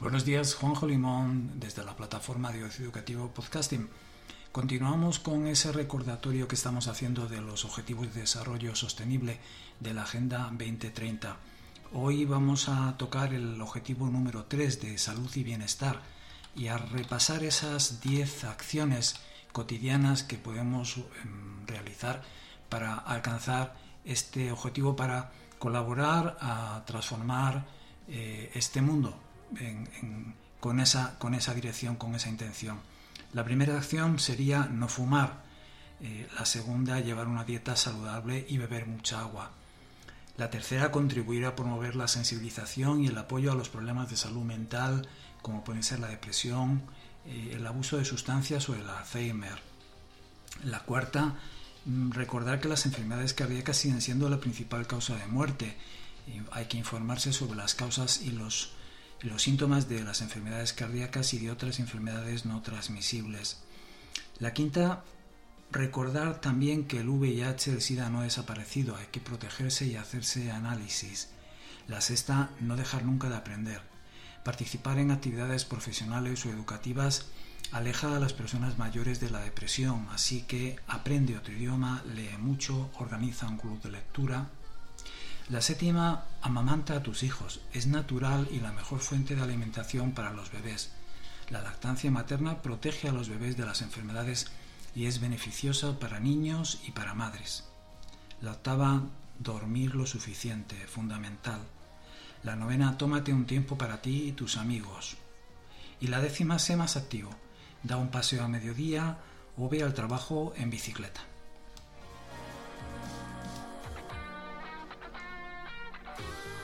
Buenos días, Juanjo Limón, desde la plataforma de Ocio Educativo Podcasting. Continuamos con ese recordatorio que estamos haciendo de los Objetivos de Desarrollo Sostenible de la Agenda 2030. Hoy vamos a tocar el objetivo número 3 de salud y bienestar y a repasar esas 10 acciones cotidianas que podemos em, realizar para alcanzar este objetivo, para colaborar a transformar eh, este mundo con, esa, con esa dirección, con esa intención. La primera acción sería no fumar, eh, la segunda llevar una dieta saludable y beber mucha agua. La tercera, contribuir a promover la sensibilización y el apoyo a los problemas de salud mental, como pueden ser la depresión, eh, el abuso de sustancias o el Alzheimer. La cuarta, mm, recordar que las enfermedades cardíacas siguen siendo la principal causa de muerte. hay que informarse sobre las causas y los, los síntomas de las enfermedades cardíacas y de otras enfermedades no transmisibles. La quinta, recordar también que el VIH, el SIDA no ha desaparecido, hay que protegerse y hacerse análisis. La sexta, no dejar nunca de aprender. Participar en actividades profesionales o educativas aleja a las personas mayores de la depresión, así que aprende otro idioma, lee mucho, organiza un club de lectura. La séptima, amamanta a tus hijos. Es natural y la mejor fuente de alimentación para los bebés. La lactancia materna protege a los bebés de las enfermedades y es beneficiosa para niños y para madres. La octava, dormir lo suficiente, fundamental. La novena, tómate un tiempo para ti y tus amigos. Y la décima, sé más activo. Da un paseo a mediodía o ve al trabajo en bicicleta.